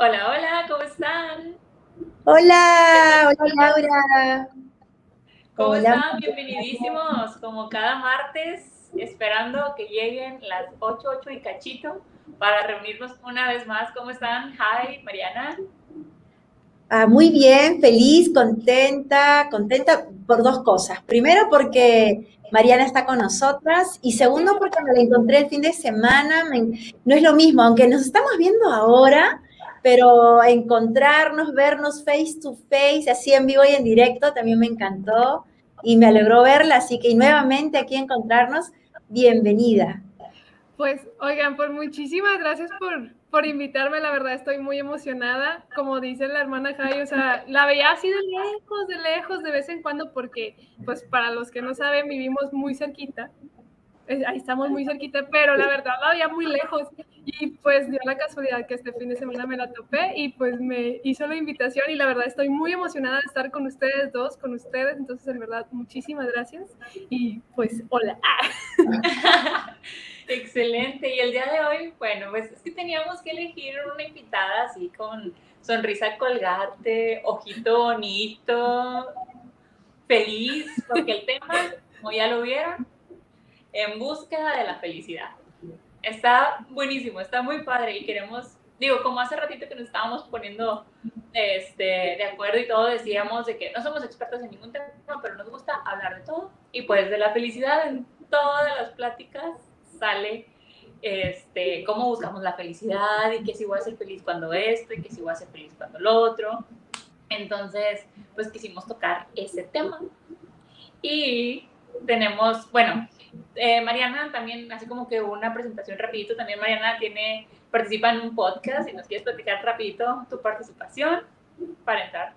Hola, hola, ¿cómo están? Hola, hola Laura. ¿Cómo están? Bienvenidísimos, como cada martes, esperando que lleguen las 8, 8 y cachito para reunirnos una vez más. ¿Cómo están? Hi, Mariana. Ah, muy bien, feliz, contenta, contenta por dos cosas. Primero porque Mariana está con nosotras y segundo porque me la encontré el fin de semana. no es lo mismo, aunque nos estamos viendo ahora, pero encontrarnos, vernos face to face, así en vivo y en directo, también me encantó y me alegró verla, así que nuevamente aquí encontrarnos, bienvenida. Pues, oigan, pues muchísimas gracias por, por invitarme, la verdad estoy muy emocionada, como dice la hermana Jai, o sea, la veía así de lejos, de lejos, de vez en cuando, porque, pues, para los que no saben, vivimos muy cerquita, ahí estamos muy cerquita, pero la verdad la veía muy lejos, y pues dio la casualidad que este fin de semana me la topé, y pues me hizo la invitación, y la verdad estoy muy emocionada de estar con ustedes dos, con ustedes, entonces, en verdad, muchísimas gracias, y pues, hola. Excelente. Y el día de hoy, bueno, pues es que teníamos que elegir una invitada así con sonrisa colgate, ojito bonito, feliz, porque el tema, como ya lo vieron, en búsqueda de la felicidad. Está buenísimo, está muy padre y queremos, digo, como hace ratito que nos estábamos poniendo este, de acuerdo y todo, decíamos de que no somos expertos en ningún tema, pero nos gusta hablar de todo y pues de la felicidad en todas las pláticas sale este, cómo buscamos la felicidad y que si voy a ser feliz cuando esto y que si voy a ser feliz cuando lo otro. Entonces, pues quisimos tocar ese tema. Y tenemos, bueno, eh, Mariana también, así como que una presentación rapidito, también Mariana tiene, participa en un podcast y nos quieres platicar rapidito tu participación para entrar.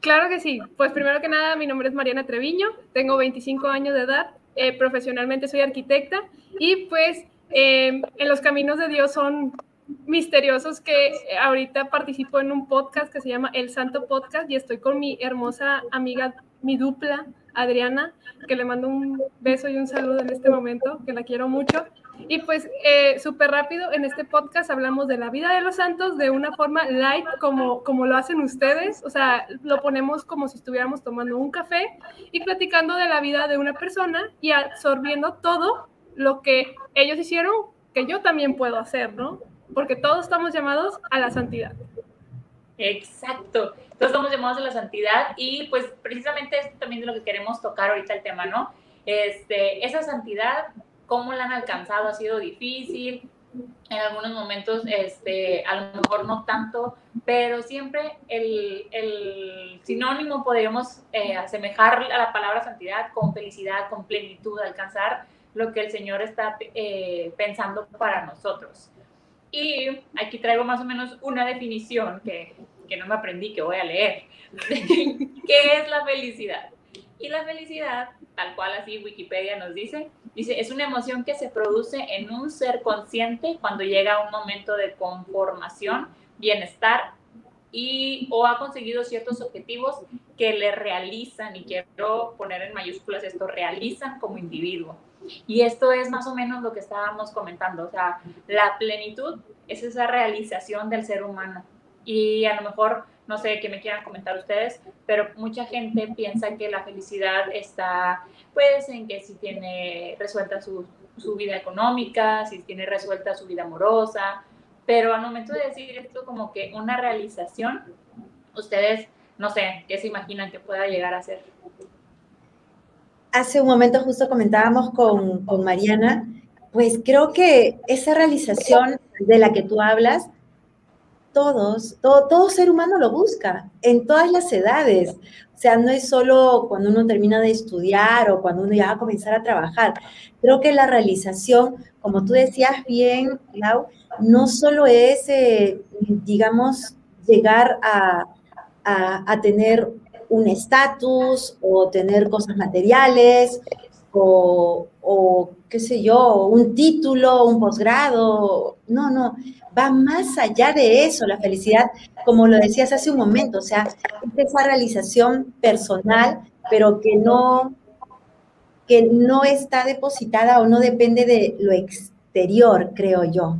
Claro que sí. Pues primero que nada, mi nombre es Mariana Treviño, tengo 25 años de edad, eh, profesionalmente soy arquitecta y pues eh, en los caminos de Dios son misteriosos que ahorita participo en un podcast que se llama El Santo Podcast y estoy con mi hermosa amiga, mi dupla, Adriana, que le mando un beso y un saludo en este momento, que la quiero mucho. Y pues eh, súper rápido, en este podcast hablamos de la vida de los santos de una forma light, como, como lo hacen ustedes. O sea, lo ponemos como si estuviéramos tomando un café y platicando de la vida de una persona y absorbiendo todo lo que ellos hicieron, que yo también puedo hacer, ¿no? Porque todos estamos llamados a la santidad. Exacto. Todos estamos llamados a la santidad y pues precisamente es también de lo que queremos tocar ahorita el tema, ¿no? Este, esa santidad cómo la han alcanzado ha sido difícil, en algunos momentos este, a lo mejor no tanto, pero siempre el, el sinónimo podríamos eh, asemejar a la palabra santidad con felicidad, con plenitud, alcanzar lo que el Señor está eh, pensando para nosotros. Y aquí traigo más o menos una definición que, que no me aprendí, que voy a leer. ¿Qué es la felicidad? Y la felicidad, tal cual así Wikipedia nos dice, dice, es una emoción que se produce en un ser consciente cuando llega un momento de conformación, bienestar y o ha conseguido ciertos objetivos que le realizan, y quiero poner en mayúsculas esto, realizan como individuo. Y esto es más o menos lo que estábamos comentando, o sea, la plenitud es esa realización del ser humano. Y a lo mejor no sé qué me quieran comentar ustedes, pero mucha gente piensa que la felicidad está pues en que si tiene resuelta su, su vida económica, si tiene resuelta su vida amorosa, pero al momento de decir esto como que una realización, ustedes, no sé, ¿qué se imaginan que pueda llegar a ser? Hace un momento justo comentábamos con, con Mariana, pues creo que esa realización de la que tú hablas, todos, todo, todo ser humano lo busca, en todas las edades. O sea, no es solo cuando uno termina de estudiar o cuando uno ya va a comenzar a trabajar. Creo que la realización, como tú decías bien, Lau, no solo es, eh, digamos, llegar a, a tener un estatus o tener cosas materiales o, o, qué sé yo, un título, un posgrado. No, no, va más allá de eso, la felicidad, como lo decías hace un momento, o sea, es esa realización personal pero que no, que no está depositada o no depende de lo exterior, creo yo.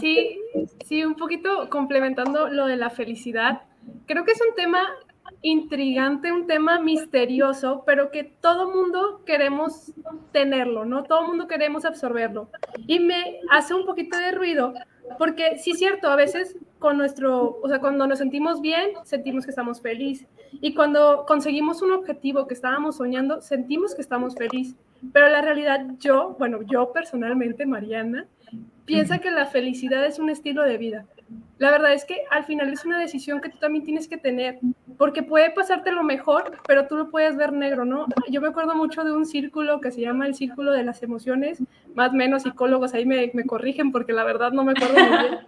Sí, sí, un poquito complementando lo de la felicidad. Creo que es un tema intrigante, un tema misterioso, pero que todo mundo queremos tenerlo, ¿no? Todo mundo queremos absorberlo. Y me hace un poquito de ruido, porque sí es cierto, a veces con nuestro, o sea, cuando nos sentimos bien, sentimos que estamos felices. Y cuando conseguimos un objetivo que estábamos soñando, sentimos que estamos felices. Pero la realidad, yo, bueno, yo personalmente, Mariana, piensa que la felicidad es un estilo de vida. La verdad es que al final es una decisión que tú también tienes que tener, porque puede pasarte lo mejor, pero tú lo puedes ver negro, ¿no? Yo me acuerdo mucho de un círculo que se llama el círculo de las emociones, más o menos psicólogos ahí me, me corrigen porque la verdad no me acuerdo muy bien,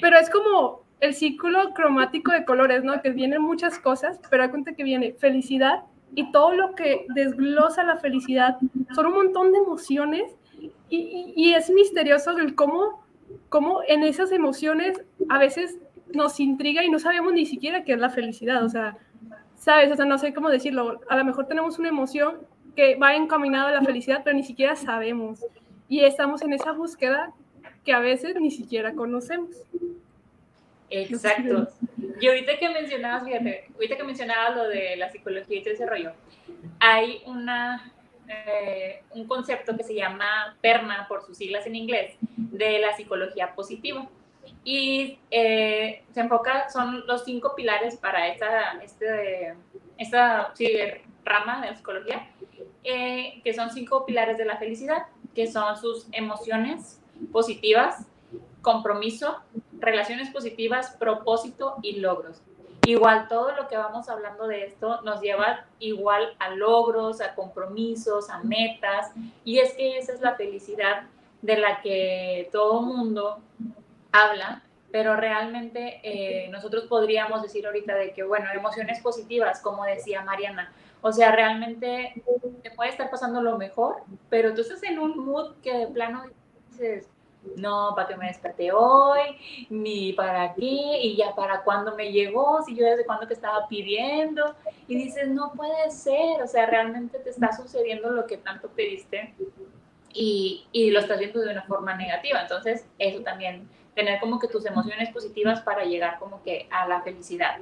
pero es como el círculo cromático de colores, ¿no? Que vienen muchas cosas, pero da cuenta que viene felicidad y todo lo que desglosa la felicidad son un montón de emociones y, es misterioso el cómo, cómo en esas emociones a veces nos intriga y no sabemos ni siquiera qué es la felicidad. O sea, ¿sabes? O sea, no sé cómo decirlo. A lo mejor tenemos una emoción que va encaminada a la felicidad, pero ni siquiera sabemos. Y estamos en esa búsqueda que a veces ni siquiera conocemos. Exacto. Y ahorita que mencionabas, fíjate, ahorita que mencionabas lo de la psicología y todo ese hay una eh, un concepto que se llama PERMA, por sus siglas en inglés, de la psicología positiva. Y eh, se enfoca, son los cinco pilares para esta, este, esta rama de la psicología, eh, que son cinco pilares de la felicidad, que son sus emociones positivas, compromiso, relaciones positivas, propósito y logros igual todo lo que vamos hablando de esto nos lleva igual a logros, a compromisos, a metas, y es que esa es la felicidad de la que todo mundo habla, pero realmente eh, nosotros podríamos decir ahorita de que, bueno, emociones positivas, como decía Mariana, o sea, realmente te puede estar pasando lo mejor, pero tú estás en un mood que de plano dices, no, para que me desperté hoy, ni para qué, y ya para cuándo me llegó, si yo desde cuándo te estaba pidiendo, y dices, no puede ser, o sea, realmente te está sucediendo lo que tanto pediste y, y lo estás viendo de una forma negativa, entonces eso también, tener como que tus emociones positivas para llegar como que a la felicidad.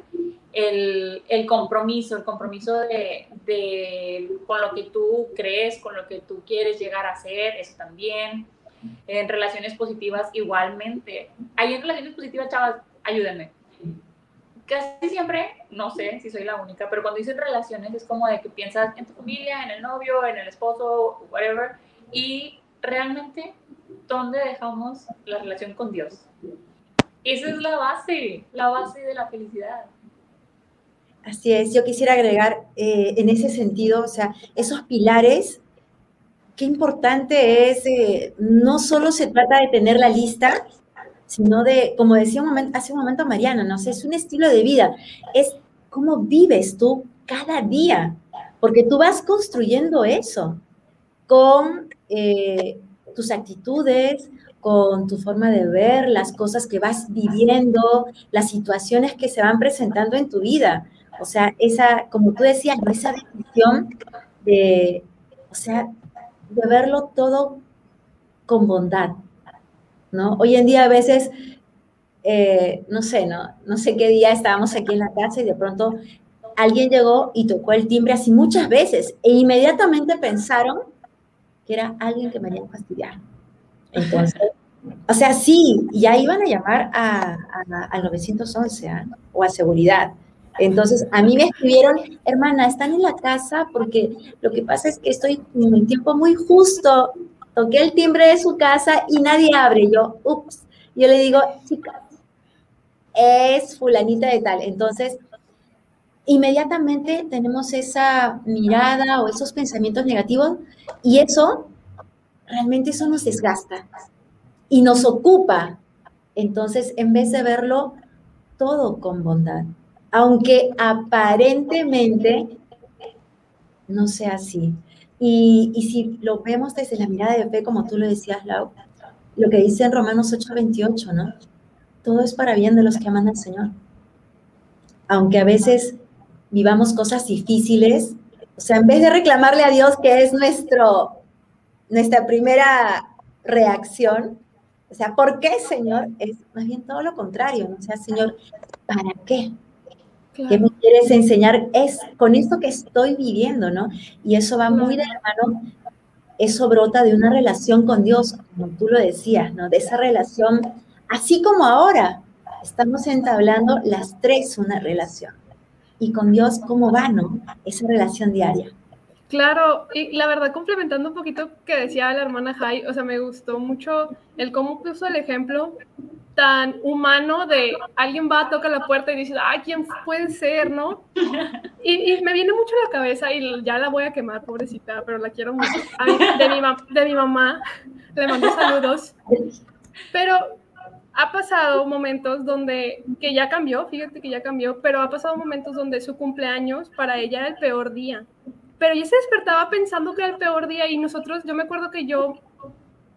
El, el compromiso, el compromiso de, de, con lo que tú crees, con lo que tú quieres llegar a ser, eso también en relaciones positivas igualmente. Hay en relaciones positivas, chavas, ayúdenme. Casi siempre, no sé si soy la única, pero cuando dicen relaciones es como de que piensas en tu familia, en el novio, en el esposo, whatever, y realmente, ¿dónde dejamos la relación con Dios? Esa es la base, la base de la felicidad. Así es, yo quisiera agregar eh, en ese sentido, o sea, esos pilares qué importante es, eh, no solo se trata de tener la lista, sino de, como decía momento, hace un momento Mariana, ¿no? sé, es un estilo de vida, es cómo vives tú cada día, porque tú vas construyendo eso con eh, tus actitudes, con tu forma de ver, las cosas que vas viviendo, las situaciones que se van presentando en tu vida. O sea, esa, como tú decías, esa decisión de, o sea, de verlo todo con bondad, ¿no? Hoy en día a veces, eh, no sé, ¿no? No sé qué día estábamos aquí en la casa y de pronto alguien llegó y tocó el timbre así muchas veces e inmediatamente pensaron que era alguien que me venía a fastidiar. Entonces, o sea, sí, ya iban a llamar a, al 911 ¿ah? o a seguridad. Entonces, a mí me escribieron, hermana, están en la casa porque lo que pasa es que estoy en un tiempo muy justo. Toqué el timbre de su casa y nadie abre. Yo, ups. Yo le digo, chicas, es fulanita de tal. Entonces, inmediatamente tenemos esa mirada o esos pensamientos negativos y eso, realmente eso nos desgasta y nos ocupa. Entonces, en vez de verlo todo con bondad aunque aparentemente no sea así. Y, si lo vemos desde la mirada de fe, como tú lo decías, Lau, lo que dice en Romanos 8:28, ¿no? Todo es para bien de los que aman al Señor. Aunque a veces vivamos cosas difíciles. O sea, en vez de reclamarle a Dios, que es nuestro, nuestra primera reacción, o sea, ¿por qué, Señor? Es más bien todo lo contrario, ¿no? O sea, Señor, ¿para qué? ¿Qué me quieres enseñar? Es con esto que estoy viviendo, ¿no? Y eso va muy de la mano, eso brota de una relación con Dios, como tú lo decías, ¿no? De esa relación, así como ahora estamos entablando las tres una relación. Y con Dios, ¿cómo va, no? Esa relación diaria. Claro, y la verdad, complementando un poquito que decía la hermana Jai, o sea, me gustó mucho el cómo puso el ejemplo tan humano de alguien va, toca la puerta y dice, ay, ¿quién puede ser, no? Y, me viene mucho a la cabeza y ya la voy a quemar, pobrecita, pero la quiero mucho. de, mi de mi mamá, le mando saludos. Pero ha pasado momentos donde, que ya cambió, fíjate que ya cambió, pero ha pasado momentos donde su cumpleaños para ella era el peor día pero ella se despertaba pensando que era el peor día y nosotros, yo me acuerdo que yo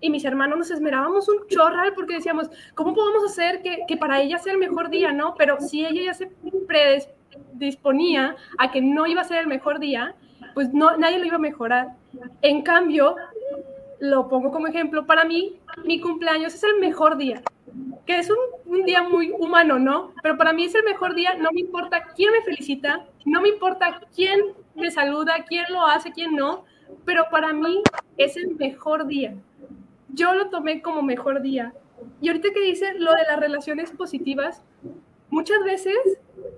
y mis hermanos nos esmerábamos un chorral porque decíamos, ¿cómo podemos hacer que, que para ella sea el mejor día, no? Pero si ella ya se predisponía a que no iba a ser el mejor día, pues no, nadie lo iba a mejorar. En cambio, lo pongo como ejemplo, para mí mi cumpleaños es el mejor día, que es un, un, día muy humano, ¿no? Pero para mí es el mejor día, no me importa quién me felicita, no me importa quién me saluda, quién lo hace, quién no, pero para mí es el mejor día. Yo lo tomé como mejor día. Y ahorita que dice lo de las relaciones positivas, muchas veces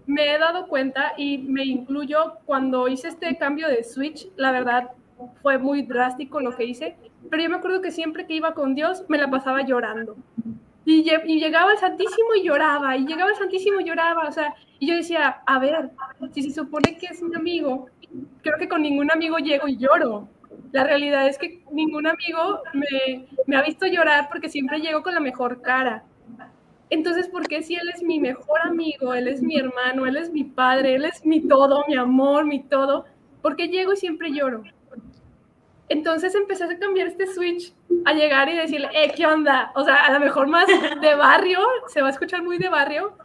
me he dado cuenta y me incluyo cuando hice este cambio de switch, la verdad fue muy drástico lo que hice, pero yo me acuerdo que siempre que iba con Dios me la pasaba llorando. Y, llegaba el Santísimo y lloraba, y llegaba el Santísimo y lloraba, o sea, y yo decía, a ver, si se supone que es un amigo, creo que con ningún amigo llego y lloro. La realidad es que ningún amigo me, me ha visto llorar porque siempre llego con la mejor cara. Entonces, ¿por qué si él es mi mejor amigo, él es mi hermano, él es mi padre, él es mi todo, mi amor, mi todo? ¿Por qué llego y siempre lloro? Entonces empecé a cambiar este switch, a llegar y decirle, eh, ¿qué onda? O sea, a lo mejor más de barrio, se va a escuchar muy de barrio,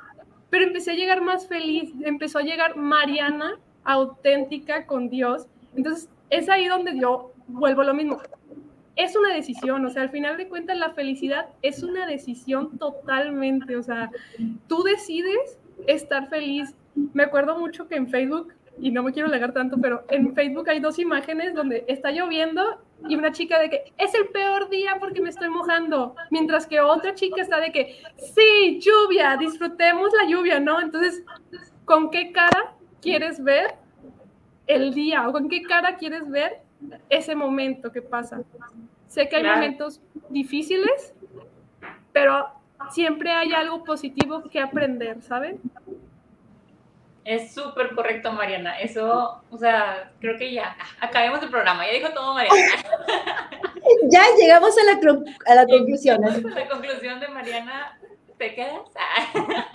pero empecé a llegar más feliz, empezó a llegar Mariana, auténtica con Dios. Entonces, es ahí donde yo vuelvo lo mismo. Es una decisión, o sea, al final de cuentas la felicidad es una decisión totalmente, o sea, tú decides estar feliz. Me acuerdo mucho que en Facebook, y no me quiero alegar tanto, pero en Facebook hay dos imágenes donde está lloviendo y una chica de que es el peor día porque me estoy mojando, mientras que otra chica está de que sí, lluvia, disfrutemos la lluvia, ¿no? Entonces, ¿con qué cara quieres ver el día o con qué cara quieres ver ese momento que pasa. Sé que hay momentos difíciles, pero siempre hay algo positivo que aprender, ¿saben? Es súper correcto, Mariana. Eso, o sea, creo que ya acabemos el programa. Ya dijo todo Mariana. ya llegamos a la, a la conclusión. La conclusión de Mariana, ¿te quedas?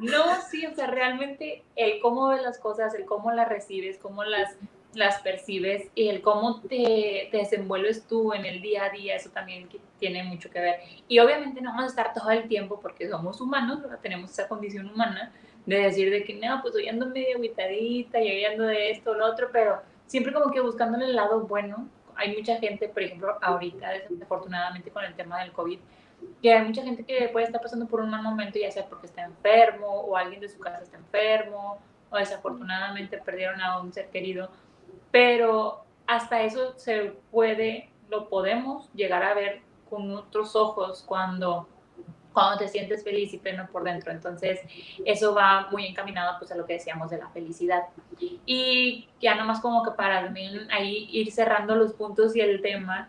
No, sí, o sea, realmente el cómo ves las cosas, el cómo las recibes, cómo las, las percibes y el cómo te, te, desenvuelves tú en el día a día, eso también tiene mucho que ver. Y obviamente no vamos a estar todo el tiempo porque somos humanos, tenemos esa condición humana de decir de que no, pues hoy ando medio aguitadita y hoy ando de esto o lo otro, pero siempre como que buscándole el lado bueno. Hay mucha gente, por ejemplo, ahorita, desafortunadamente con el tema del COVID, que hay mucha gente que puede estar pasando por un mal momento, ya sea porque está enfermo o alguien de su casa está enfermo o desafortunadamente perdieron a un ser querido, pero hasta eso se puede, lo podemos llegar a ver con otros ojos cuando, cuando te sientes feliz y pleno por dentro. Entonces, eso va muy encaminado pues a lo que decíamos de la felicidad. Y ya nomás como que para también ahí ir cerrando los puntos y el tema,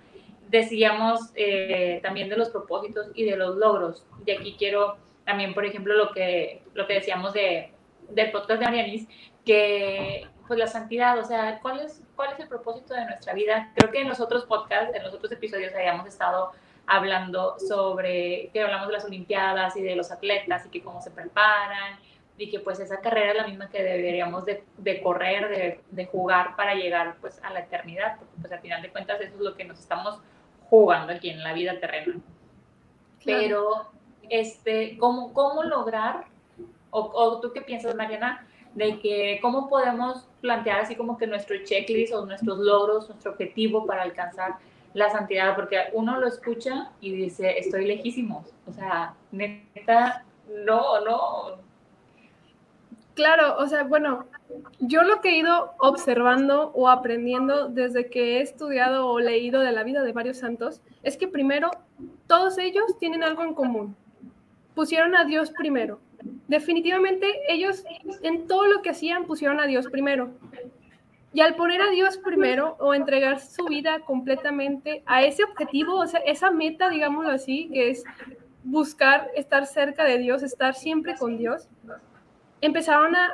decíamos eh, también de los propósitos y de los logros. Y aquí quiero también, por ejemplo, lo que, lo que decíamos de, del podcast de Marianis, que pues la santidad, o sea, ¿cuál es, ¿cuál es el propósito de nuestra vida? Creo que en los otros podcasts, en los otros episodios habíamos estado hablando sobre, que hablamos de las Olimpiadas y de los atletas y que cómo se preparan y que pues esa carrera es la misma que deberíamos de, de correr, de, de, jugar para llegar pues a la eternidad, porque pues al final de cuentas eso es lo que nos estamos jugando aquí en la vida terrena. Pero, este, ¿cómo, cómo lograr, o, tú qué piensas, Mariana, de que cómo podemos plantear así como que nuestro checklist o nuestros logros, nuestro objetivo para alcanzar la santidad, porque uno lo escucha y dice, estoy lejísimo, o sea, neta, no, no. Claro, o sea, bueno, yo lo que he ido observando o aprendiendo desde que he estudiado o leído de la vida de varios santos es que primero todos ellos tienen algo en común. Pusieron a Dios primero. Definitivamente ellos en todo lo que hacían pusieron a Dios primero. Y al poner a Dios primero o entregar su vida completamente a ese objetivo, o sea, esa meta, digámoslo así, que es buscar estar cerca de Dios, estar siempre con Dios, empezaron a,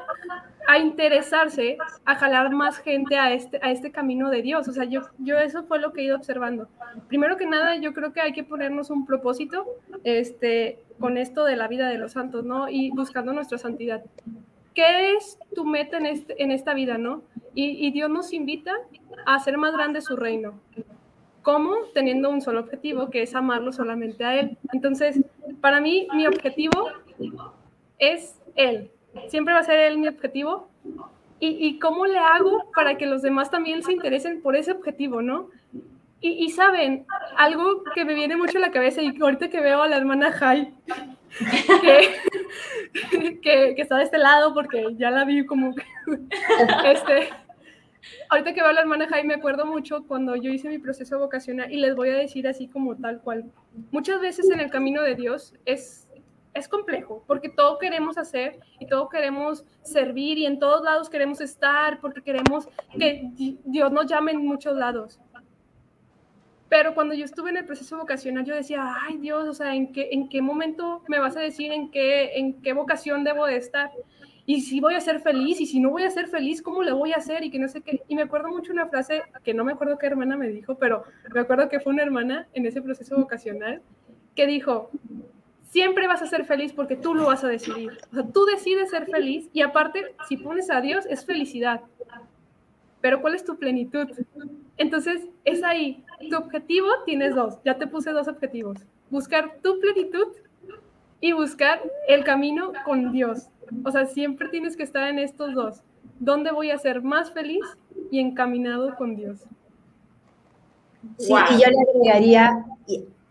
a, interesarse, a jalar más gente a este, a este camino de Dios. O sea, yo, yo eso fue lo que he ido observando. Primero que nada, yo creo que hay que ponernos un propósito este, con esto de la vida de los santos, ¿no? Y buscando nuestra santidad. ¿Qué es tu meta en, este, en esta vida, no? Y, y Dios nos invita a hacer más grande su reino. ¿Cómo? Teniendo un solo objetivo, que es amarlo solamente a Él. Entonces, para mí, mi objetivo es Él, siempre va a ser él mi objetivo. ¿Y, ¿Y, cómo le hago para que los demás también se interesen por ese objetivo, no? Y, y, saben, algo que me viene mucho a la cabeza y ahorita que veo a la hermana Jai, que, que, que, está de este lado porque ya la vi como que, este, ahorita que veo a la hermana Jai me acuerdo mucho cuando yo hice mi proceso vocacional y les voy a decir así como tal cual. Muchas veces en el camino de Dios es es complejo, porque todo queremos hacer y todo queremos servir y en todos lados queremos estar, porque queremos que Dios nos llame en muchos lados. Pero cuando yo estuve en el proceso vocacional, yo decía, ay Dios, o sea, ¿en qué, en qué momento me vas a decir en qué, en qué vocación debo de estar? Y si voy a ser feliz, y si no voy a ser feliz, ¿cómo le voy a hacer? Y que no sé qué. Y me acuerdo mucho una frase que no me acuerdo qué hermana me dijo, pero me acuerdo que fue una hermana en ese proceso vocacional que dijo, siempre vas a ser feliz porque tú lo vas a decidir. O sea, tú decides ser feliz y aparte, si pones a Dios, es felicidad. Pero ¿cuál es tu plenitud? Entonces, es ahí. Tu objetivo tienes dos. Ya te puse dos objetivos. Buscar tu plenitud y buscar el camino con Dios. O sea, siempre tienes que estar en estos dos. ¿Dónde voy a ser más feliz y encaminado con Dios? Sí, y yo le agregaría,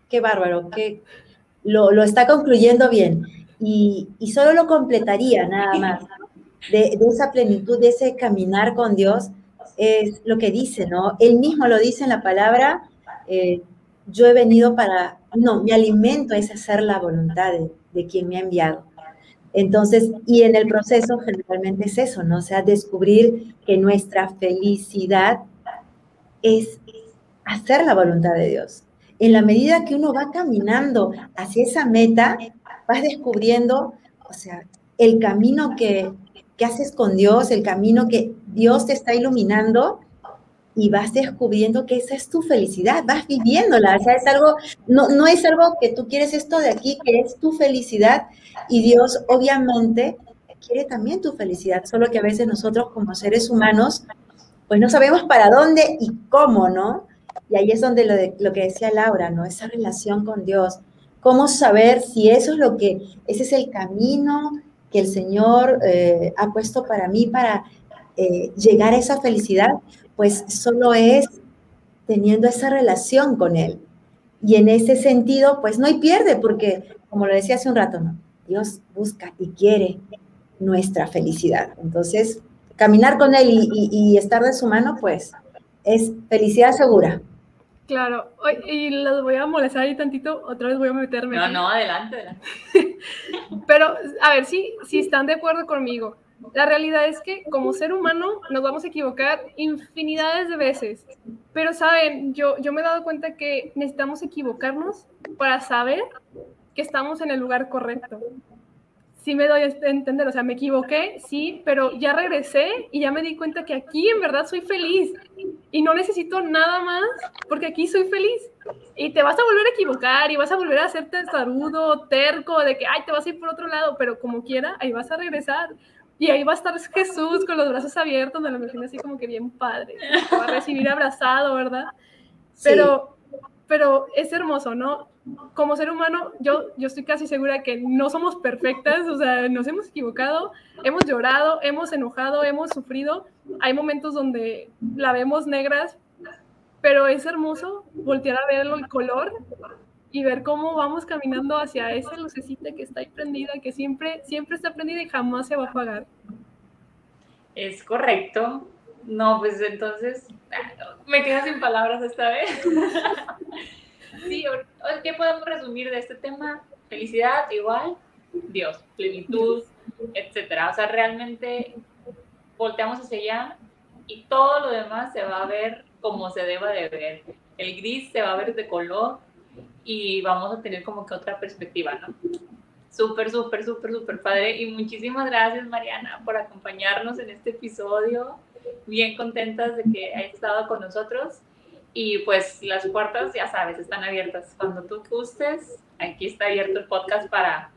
qué bárbaro, qué, lo, lo está concluyendo bien. Y, y, solo lo completaría nada más. De, esa plenitud, de ese caminar con Dios, es lo que dice, ¿no? Él mismo lo dice en la palabra, eh, yo he venido para, no, mi alimento es hacer la voluntad de, de, quien me ha enviado. Entonces, y en el proceso generalmente es eso, ¿no? O sea, descubrir que nuestra felicidad es hacer la voluntad de Dios en la medida que uno va caminando hacia esa meta, vas descubriendo, o sea, el camino que, que haces con Dios, el camino que Dios te está iluminando y vas descubriendo que esa es tu felicidad, vas viviéndola, o sea, es algo, no, no es algo que tú quieres esto de aquí, que es tu felicidad y Dios obviamente quiere también tu felicidad, solo que a veces nosotros como seres humanos, pues no sabemos para dónde y cómo, ¿no? Y ahí es donde lo, que decía Laura, ¿no? Esa relación con Dios. ¿Cómo saber si eso es lo que, ese es el camino que el Señor eh, ha puesto para mí para eh, llegar a esa felicidad? Pues solo es teniendo esa relación con Él. Y en ese sentido, pues no hay pierde, porque como lo decía hace un rato, ¿no? Dios busca y quiere nuestra felicidad. Entonces, caminar con Él y estar de su mano, pues es felicidad segura. Claro, y los voy a molestar ahí tantito, otra vez voy a meterme. No, aquí. no, adelante, adelante. Pero, a ver, si, si están de acuerdo conmigo. La realidad es que como ser humano nos vamos a equivocar infinidades de veces. Pero, ¿saben? Yo, yo me he dado cuenta que necesitamos equivocarnos para saber que estamos en el lugar correcto sí me doy a entender, o sea, me equivoqué, sí, pero ya regresé y ya me di cuenta que aquí en verdad soy feliz y no necesito nada más porque aquí soy feliz. Y te vas a volver a equivocar y vas a volver a hacerte saludo, terco, de que, ay, te vas a ir por otro lado, pero como quiera, ahí vas a regresar. Y ahí va a estar Jesús con los brazos abiertos, me lo imagino así como que bien padre, te va a recibir abrazado, ¿verdad? Pero, sí. pero es hermoso, ¿no? como ser humano, yo, yo estoy casi segura que no somos perfectas, o sea, nos hemos equivocado, hemos llorado, hemos enojado, hemos sufrido. Hay momentos donde la vemos negras, pero es hermoso voltear a ver el color y ver cómo vamos caminando hacia esa lucecita que está ahí prendida, que siempre, siempre está prendida y jamás se va a apagar. Es correcto. No, pues entonces me quedo sin palabras esta vez. sí, ¿qué podemos resumir de este tema? Felicidad, igual, Dios, plenitud, etcétera. O sea, realmente volteamos hacia allá y todo lo demás se va a ver como se deba de ver. El gris se va a ver de color y vamos a tener como que otra perspectiva, ¿no? Súper, súper, súper, súper padre. Y muchísimas gracias, Mariana, por acompañarnos en este episodio. Bien contentas de que hayas estado con nosotros. Y pues las puertas, ya sabes, están abiertas. Cuando tú gustes, aquí está abierto el podcast para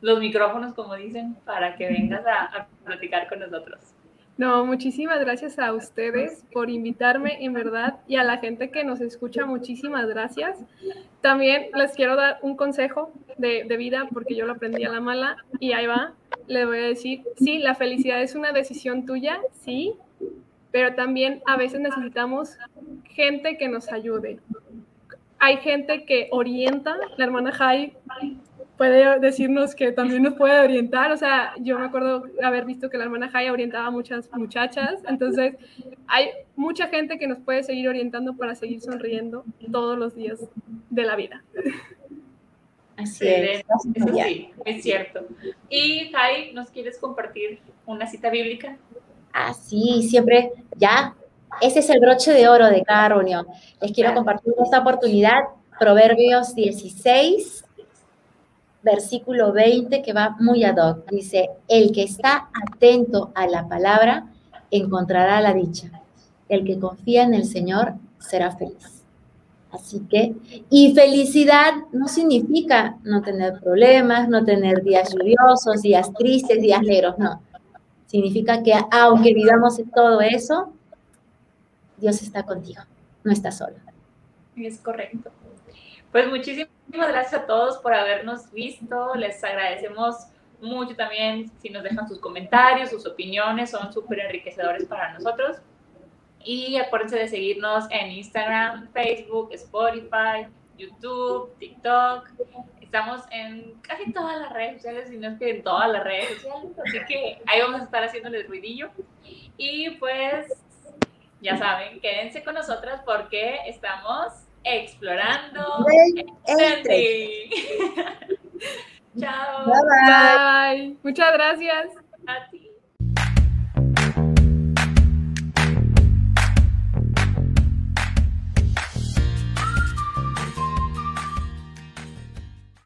los micrófonos, como dicen, para que vengas a, a platicar con nosotros. No, muchísimas gracias a ustedes por invitarme, en verdad, y a la gente que nos escucha, muchísimas gracias. También les quiero dar un consejo de, vida, porque yo lo aprendí a la mala, y ahí va, le voy a decir, sí, la felicidad es una decisión tuya, sí, pero también a veces necesitamos gente que nos ayude. Hay gente que orienta, la hermana Jai puede decirnos que también nos puede orientar. O sea, yo me acuerdo haber visto que la hermana Jaya orientaba a muchas muchachas. Entonces, hay mucha gente que nos puede seguir orientando para seguir sonriendo todos los días de la vida. Así es. Eso sí, es cierto. Y Jai, ¿nos quieres compartir una cita bíblica? Ah, sí, siempre, ya. Ese es el broche de oro de cada reunión. Les quiero compartir esta oportunidad. Proverbios 16, versículo 20 que va muy ad hoc. Dice, el que está atento a la palabra encontrará la dicha. El que confía en el Señor será feliz. Así que, y felicidad no significa no tener problemas, no tener días lluviosos, días tristes, días negros, no. Significa que aunque vivamos todo eso, Dios está contigo, no está solo. Es correcto. Pues muchísimas gracias a todos por habernos visto. Les agradecemos mucho también si nos dejan sus comentarios, sus opiniones, son súper enriquecedores para nosotros. Y acuérdense de seguirnos en Instagram, Facebook, Spotify, YouTube, TikTok. Estamos en casi todas las redes sociales, si no es que en todas las redes sociales. Así que ahí vamos a estar haciéndoles ruidillo. Y pues, ya saben, quédense con nosotras porque estamos explorando el Chao. Bye, bye. Muchas gracias. A ti.